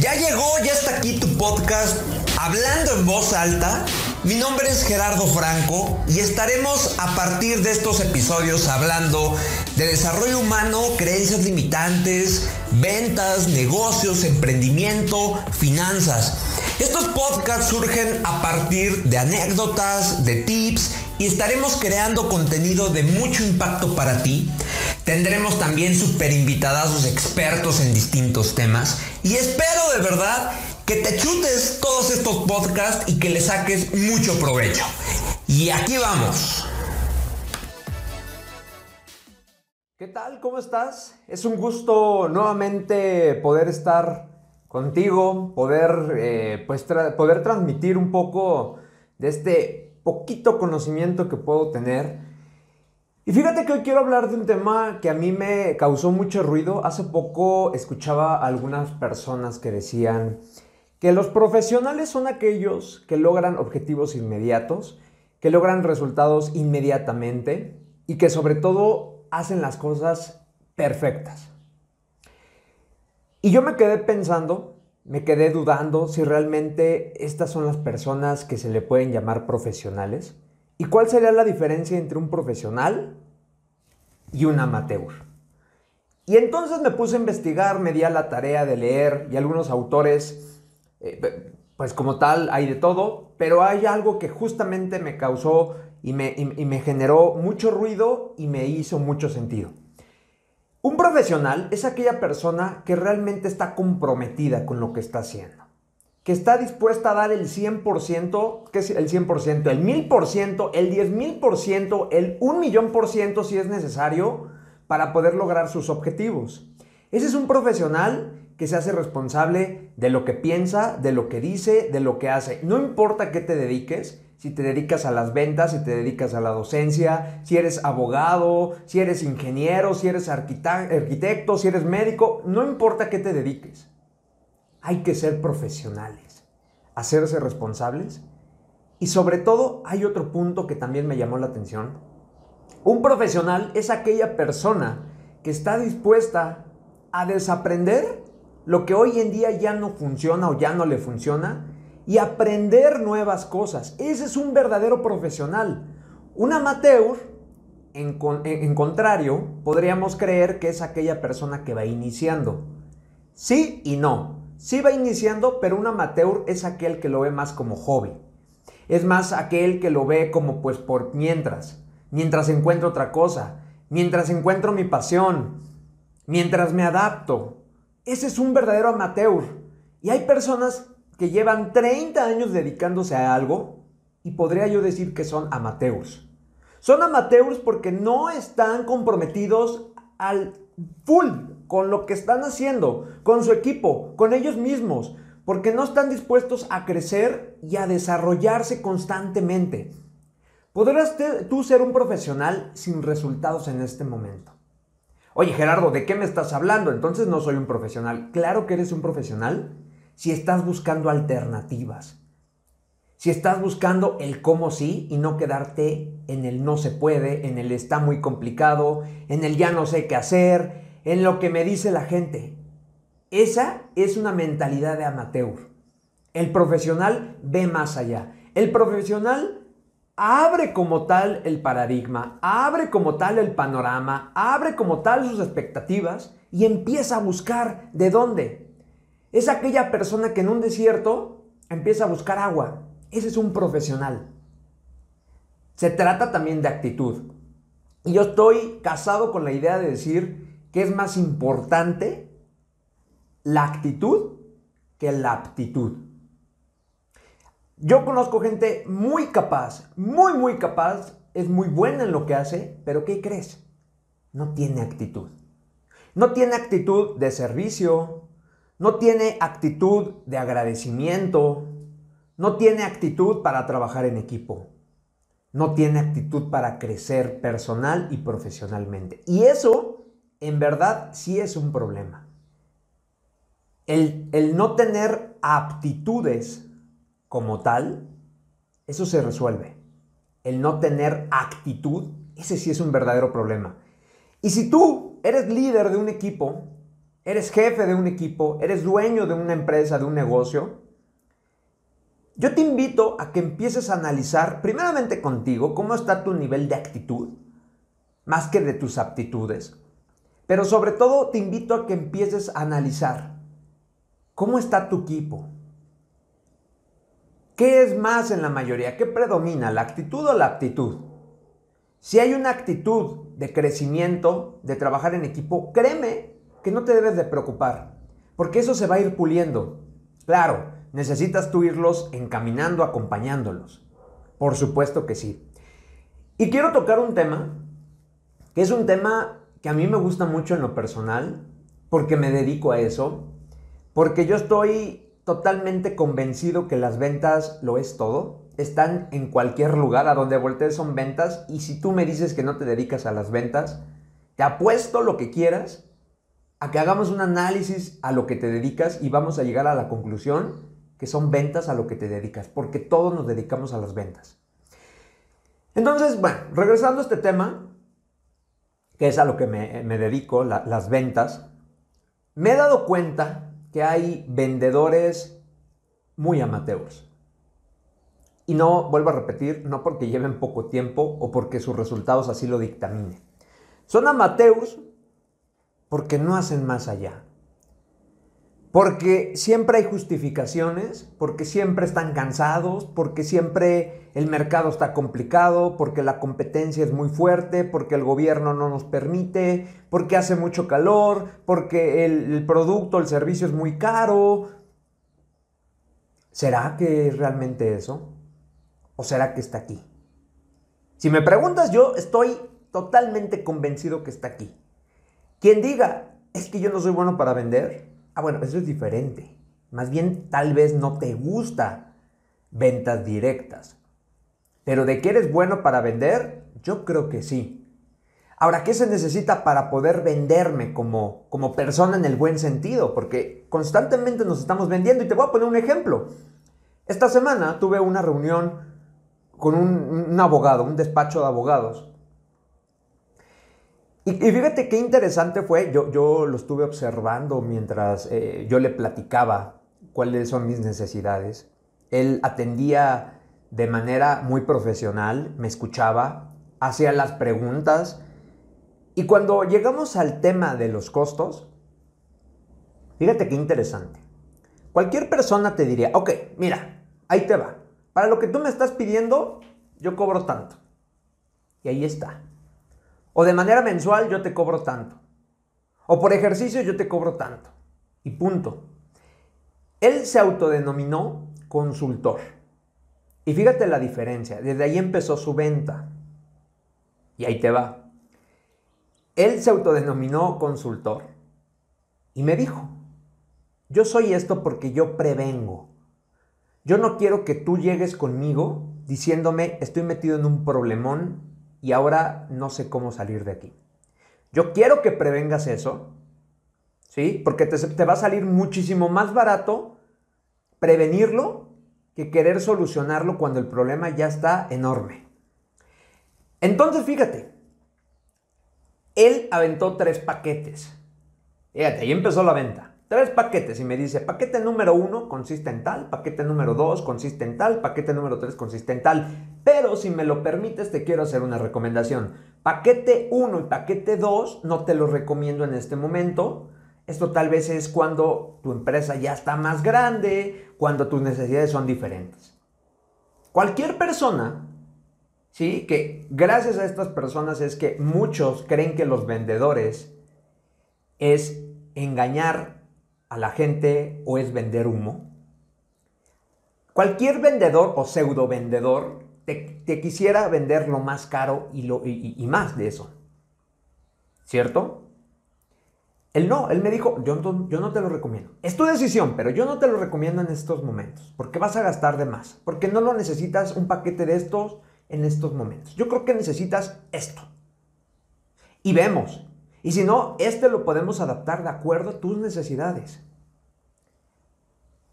Ya llegó, ya está aquí tu podcast Hablando en voz alta. Mi nombre es Gerardo Franco y estaremos a partir de estos episodios hablando de desarrollo humano, creencias limitantes, ventas, negocios, emprendimiento, finanzas. Estos podcasts surgen a partir de anécdotas, de tips y estaremos creando contenido de mucho impacto para ti. Tendremos también super invitados expertos en distintos temas y espero de verdad que te chutes todos estos podcasts y que le saques mucho provecho. Y aquí vamos. ¿Qué tal? ¿Cómo estás? Es un gusto nuevamente poder estar contigo, poder, eh, pues poder transmitir un poco de este poquito conocimiento que puedo tener. Y fíjate que hoy quiero hablar de un tema que a mí me causó mucho ruido. Hace poco escuchaba a algunas personas que decían que los profesionales son aquellos que logran objetivos inmediatos, que logran resultados inmediatamente y que sobre todo hacen las cosas perfectas. Y yo me quedé pensando, me quedé dudando si realmente estas son las personas que se le pueden llamar profesionales y cuál sería la diferencia entre un profesional y un amateur. Y entonces me puse a investigar, me di a la tarea de leer y algunos autores, eh, pues como tal hay de todo, pero hay algo que justamente me causó y me, y me generó mucho ruido y me hizo mucho sentido. Un profesional es aquella persona que realmente está comprometida con lo que está haciendo, que está dispuesta a dar el 100%, ¿qué es el 100%? El 1000%, el 10.000%, el 1 millón por ciento si es necesario para poder lograr sus objetivos. Ese es un profesional que se hace responsable de lo que piensa, de lo que dice, de lo que hace. No importa qué te dediques, si te dedicas a las ventas, si te dedicas a la docencia, si eres abogado, si eres ingeniero, si eres arquitecto, si eres médico, no importa qué te dediques. Hay que ser profesionales, hacerse responsables. Y sobre todo hay otro punto que también me llamó la atención. Un profesional es aquella persona que está dispuesta a desaprender lo que hoy en día ya no funciona o ya no le funciona y aprender nuevas cosas. Ese es un verdadero profesional. Un amateur, en, en, contrario, podríamos creer que es aquella persona que va iniciando. Sí y no. Sí va iniciando, pero un amateur es aquel que lo ve más como hobby. Es más aquel que lo ve como pues por mientras, mientras encuentro otra cosa, mientras encuentro mi pasión, mientras me adapto. Ese es un verdadero amateur. Y hay personas que llevan 30 años dedicándose a algo y podría yo decir que son amateurs. Son amateurs porque no están comprometidos al full con lo que están haciendo, con su equipo, con ellos mismos, porque no están dispuestos a crecer y a desarrollarse constantemente. ¿Podrás tú ser un profesional sin resultados en este momento? Oye Gerardo, ¿de qué me estás hablando? Entonces no soy un profesional. Claro que eres un profesional si estás buscando alternativas, si estás buscando el cómo sí y no quedarte en el no se puede, en el está muy complicado, en el ya no sé qué hacer, en lo que me dice la gente. Esa es una mentalidad de amateur. El profesional ve más allá. El profesional abre como tal el paradigma, abre como tal el panorama, abre como tal sus expectativas y empieza a buscar de dónde, es aquella persona que en un desierto empieza a buscar agua. Ese es un profesional. Se trata también de actitud. Y yo estoy casado con la idea de decir que es más importante la actitud que la aptitud. Yo conozco gente muy capaz, muy, muy capaz, es muy buena en lo que hace, pero ¿qué crees? No tiene actitud. No tiene actitud de servicio, no tiene actitud de agradecimiento, no tiene actitud para trabajar en equipo, no tiene actitud para crecer personal y profesionalmente. Y eso, en verdad, sí es un problema. El, el no tener aptitudes como tal, eso se resuelve. El no tener actitud, ese sí es un verdadero problema. Y si tú eres líder de un equipo, eres jefe de un equipo, eres dueño de una empresa, de un negocio, yo te invito a que empieces a analizar, primeramente contigo, cómo está tu nivel de actitud, más que de tus aptitudes. Pero sobre todo te invito a que empieces a analizar cómo está tu equipo. ¿Qué es más en la mayoría? ¿Qué predomina, la actitud o la aptitud? Si hay una actitud de crecimiento, de trabajar en equipo, créeme que no te debes de preocupar, porque eso se va a ir puliendo. Claro, necesitas tú irlos encaminando, acompañándolos. Por supuesto que sí. Y quiero tocar un tema, que es un tema que a mí me gusta mucho en lo personal, porque me dedico a eso, porque yo estoy totalmente convencido que las ventas lo es todo. Están en cualquier lugar, a donde voltees son ventas, y si tú me dices que no te dedicas a las ventas, te apuesto lo que quieras a que hagamos un análisis a lo que te dedicas y vamos a llegar a la conclusión que son ventas a lo que te dedicas, porque todos nos dedicamos a las ventas. Entonces, bueno, regresando a este tema, que es a lo que me, dedico, las ventas, me he dado cuenta que hay vendedores muy amateurs. Y no, vuelvo a repetir, no porque lleven poco tiempo o porque sus resultados así lo dictaminen. Son amateurs porque no hacen más allá. Porque siempre hay justificaciones, porque siempre están cansados, porque siempre el mercado está complicado, porque la competencia es muy fuerte, porque el gobierno no nos permite, porque hace mucho calor, porque el, producto, el servicio es muy caro. ¿Será que es realmente eso? ¿O será que está aquí? Si me preguntas, yo estoy totalmente convencido que está aquí. Quien diga, es que yo no soy bueno para vender, Ah, bueno, eso es diferente. Más bien, tal vez no te gusta ventas directas. Pero de que eres bueno para vender, yo creo que sí. Ahora, ¿qué se necesita para poder venderme como, como persona en el buen sentido? Porque constantemente nos estamos vendiendo y te voy a poner un ejemplo. Esta semana tuve una reunión con un, un abogado, un despacho de abogados, y, fíjate qué interesante fue, yo, yo lo estuve observando mientras eh, yo le platicaba cuáles son mis necesidades. Él atendía de manera muy profesional, me escuchaba, hacía las preguntas. Y cuando llegamos al tema de los costos, fíjate qué interesante. Cualquier persona te diría, ok, mira, ahí te va. Para lo que tú me estás pidiendo, yo cobro tanto. Y ahí está. O de manera mensual yo te cobro tanto. O por ejercicio yo te cobro tanto. Y punto. Él se autodenominó consultor. Y fíjate la diferencia. Desde ahí empezó su venta. Y ahí te va. Él se autodenominó consultor. Y me dijo, yo soy esto porque yo prevengo. Yo no quiero que tú llegues conmigo diciéndome, estoy metido en un problemón y ahora no sé cómo salir de aquí. Yo quiero que prevengas eso, ¿sí? Porque te, te va a salir muchísimo más barato prevenirlo que querer solucionarlo cuando el problema ya está enorme. Entonces, fíjate, él aventó tres paquetes. Fíjate, ahí empezó la venta tres paquetes y me dice, paquete número uno consiste en tal, paquete número dos consiste en tal, paquete número tres consiste en tal. Pero si me lo permites, te quiero hacer una recomendación. Paquete 1 y paquete 2 no te lo recomiendo en este momento. Esto tal vez es cuando tu empresa ya está más grande, cuando tus necesidades son diferentes. Cualquier persona, ¿sí? Que gracias a estas personas es que muchos creen que los vendedores es engañar a la gente o es vender humo. Cualquier vendedor o pseudo vendedor te, quisiera vender lo más caro y, lo, y, más de eso. ¿Cierto? Él no, él me dijo, yo, yo no te lo recomiendo. Es tu decisión, pero yo no te lo recomiendo en estos momentos, porque vas a gastar de más, porque no lo necesitas un paquete de estos en estos momentos. Yo creo que necesitas esto. Y vemos, y si no, este lo podemos adaptar de acuerdo a tus necesidades.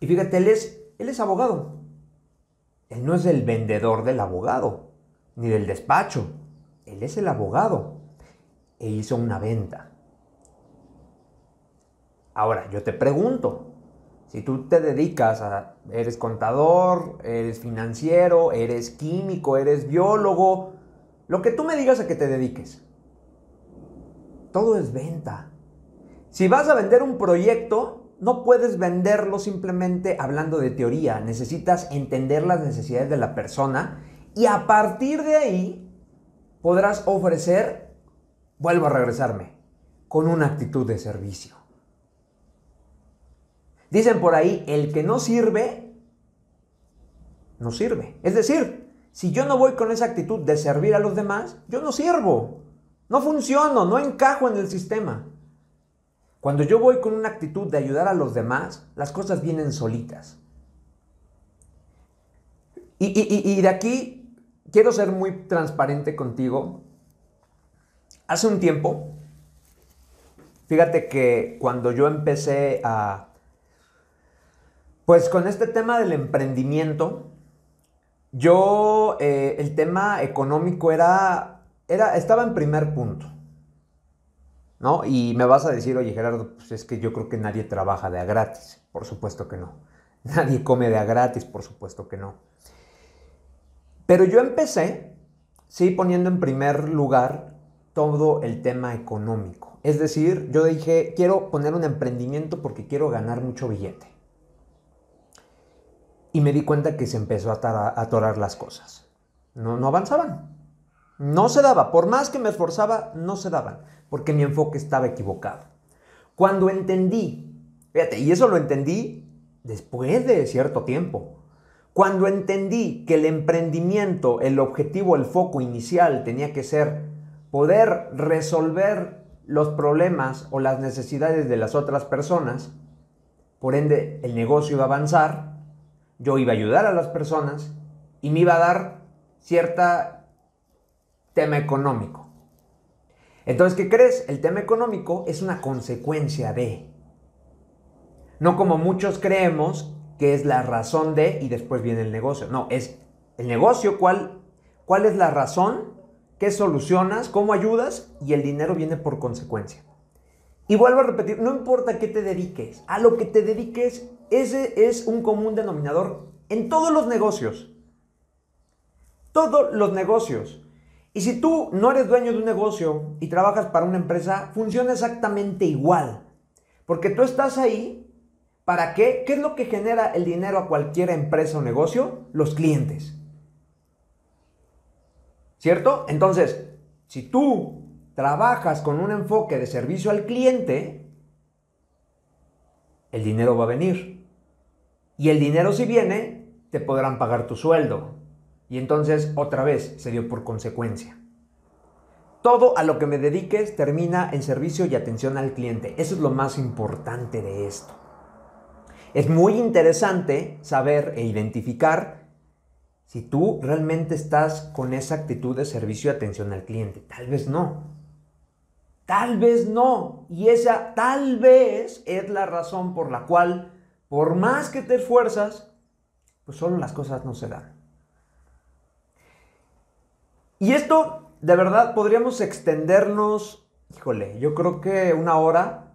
Y fíjate, él es, él es abogado. Él no es el vendedor del abogado, ni del despacho. él es el abogado e hizo una venta. Ahora, yo te pregunto, si tú te dedicas a, eres contador, eres financiero, eres químico, eres biólogo, lo que tú me digas a que te dediques, todo es venta. Si vas a vender un proyecto, no puedes venderlo simplemente hablando de teoría. Necesitas entender las necesidades de la persona y a partir de ahí podrás ofrecer, vuelvo a regresarme, con una actitud de servicio. Dicen por ahí, el que no sirve, no sirve. Es decir, si yo no voy con esa actitud de servir a los demás, yo no sirvo. No funciono, no encajo en el sistema. Cuando yo voy con una actitud de ayudar a los demás, las cosas vienen solitas. Y, de aquí quiero ser muy transparente contigo. Hace un tiempo, fíjate que cuando yo empecé a, pues con este tema del emprendimiento, yo, eh, el tema económico era, estaba en primer punto. ¿No? Y me vas a decir, oye Gerardo, pues es que yo creo que nadie trabaja de a gratis. Por supuesto que no. Nadie come de a gratis, por supuesto que no. Pero yo empecé, sí, poniendo en primer lugar todo el tema económico. Es decir, yo dije, quiero poner un emprendimiento porque quiero ganar mucho billete. Y me di cuenta que se empezó a atorar las cosas. No, no avanzaban. No se daba. Por más que me esforzaba, no se daban. Porque mi enfoque estaba equivocado. Cuando entendí, fíjate, y eso lo entendí después de cierto tiempo. Cuando entendí que el emprendimiento, el objetivo, el foco inicial tenía que ser poder resolver los problemas o las necesidades de las otras personas, por ende el negocio iba a avanzar, yo iba a ayudar a las personas y me iba a dar cierta tema económico. Entonces, ¿qué crees? El tema económico es una consecuencia de. No como muchos creemos que es la razón de y después viene el negocio. No, es el negocio, cuál, cuál es la razón, qué solucionas, cómo ayudas y el dinero viene por consecuencia. Y vuelvo a repetir, no importa qué te dediques, a lo que te dediques, ese es un común denominador en todos los negocios. Todos los negocios. Y si tú no eres dueño de un negocio y trabajas para una empresa, funciona exactamente igual. Porque tú estás ahí ¿Para qué? ¿Qué es lo que genera el dinero a cualquier empresa o negocio? Los clientes. ¿Cierto? Entonces, si tú trabajas con un enfoque de servicio al cliente, el dinero va a venir. Y el dinero si viene, te podrán pagar tu sueldo. Y entonces, otra vez, se dio por consecuencia. Todo a lo que me dediques termina en servicio y atención al cliente. Eso es lo más importante de esto. Es muy interesante saber e identificar si tú realmente estás con esa actitud de servicio y atención al cliente. Tal vez no. Tal vez no. Y esa tal vez es la razón por la cual, por más que te esfuerzas, pues solo las cosas no se dan. Y esto, de verdad, podríamos extendernos, híjole, yo creo que una hora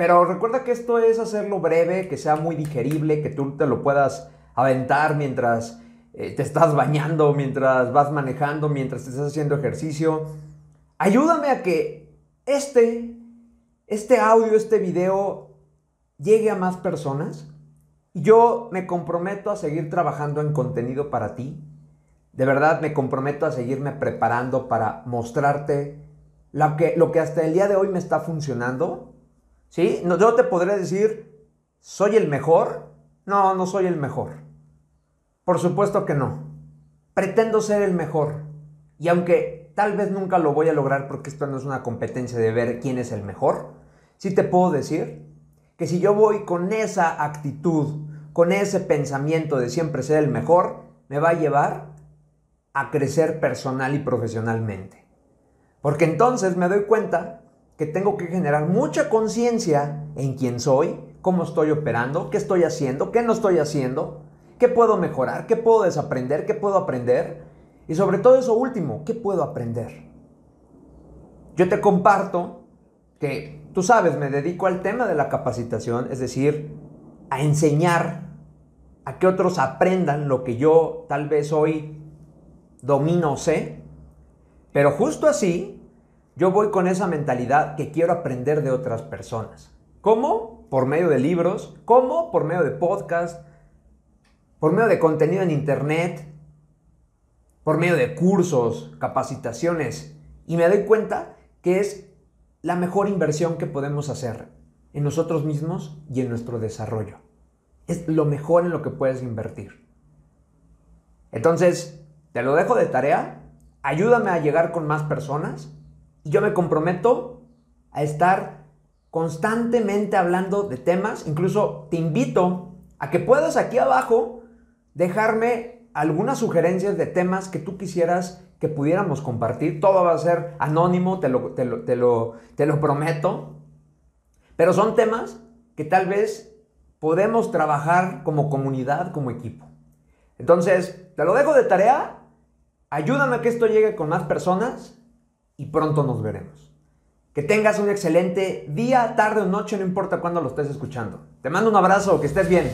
pero recuerda que esto es hacerlo breve, que sea muy digerible, que tú te lo puedas aventar mientras eh, te estás bañando, mientras vas manejando, mientras te estás haciendo ejercicio. Ayúdame a que este, este audio, este video llegue a más personas. Yo me comprometo a seguir trabajando en contenido para ti. De verdad me comprometo a seguirme preparando para mostrarte lo que, hasta el día de hoy me está funcionando ¿Sí? No, yo te podré decir, ¿soy el mejor? No, no soy el mejor. Por supuesto que no. Pretendo ser el mejor. Y aunque tal vez nunca lo voy a lograr porque esto no es una competencia de ver quién es el mejor, sí te puedo decir que si yo voy con esa actitud, con ese pensamiento de siempre ser el mejor, me va a llevar a crecer personal y profesionalmente. Porque entonces me doy cuenta que tengo que generar mucha conciencia en quién soy, cómo estoy operando, qué estoy haciendo, qué no estoy haciendo, qué puedo mejorar, qué puedo desaprender, qué puedo aprender y sobre todo eso último, qué puedo aprender. yo te comparto que, tú sabes, me dedico al tema de la capacitación, es decir, a enseñar a que otros aprendan lo que yo tal vez hoy domino sé, pero justo así yo voy con esa mentalidad que quiero aprender de otras personas. ¿Cómo? Por medio de libros, ¿cómo? Por medio de podcast, por medio de contenido en internet, por medio de cursos, capacitaciones. Y me doy cuenta que es la mejor inversión que podemos hacer en nosotros mismos y en nuestro desarrollo. Es lo mejor en lo que puedes invertir. Entonces, te lo dejo de tarea, ayúdame a llegar con más personas yo me comprometo a estar constantemente hablando de temas, incluso te invito a que puedas aquí abajo dejarme algunas sugerencias de temas que tú quisieras que pudiéramos compartir. Todo va a ser anónimo, te lo, te lo, te lo, te lo prometo. Pero son temas que tal vez podemos trabajar como comunidad, como equipo. Entonces, te lo dejo de tarea. Ayúdame a que esto llegue con más personas y pronto nos veremos. Que tengas un excelente día, tarde o noche, no importa cuándo lo estés escuchando. Te mando un abrazo, que estés bien.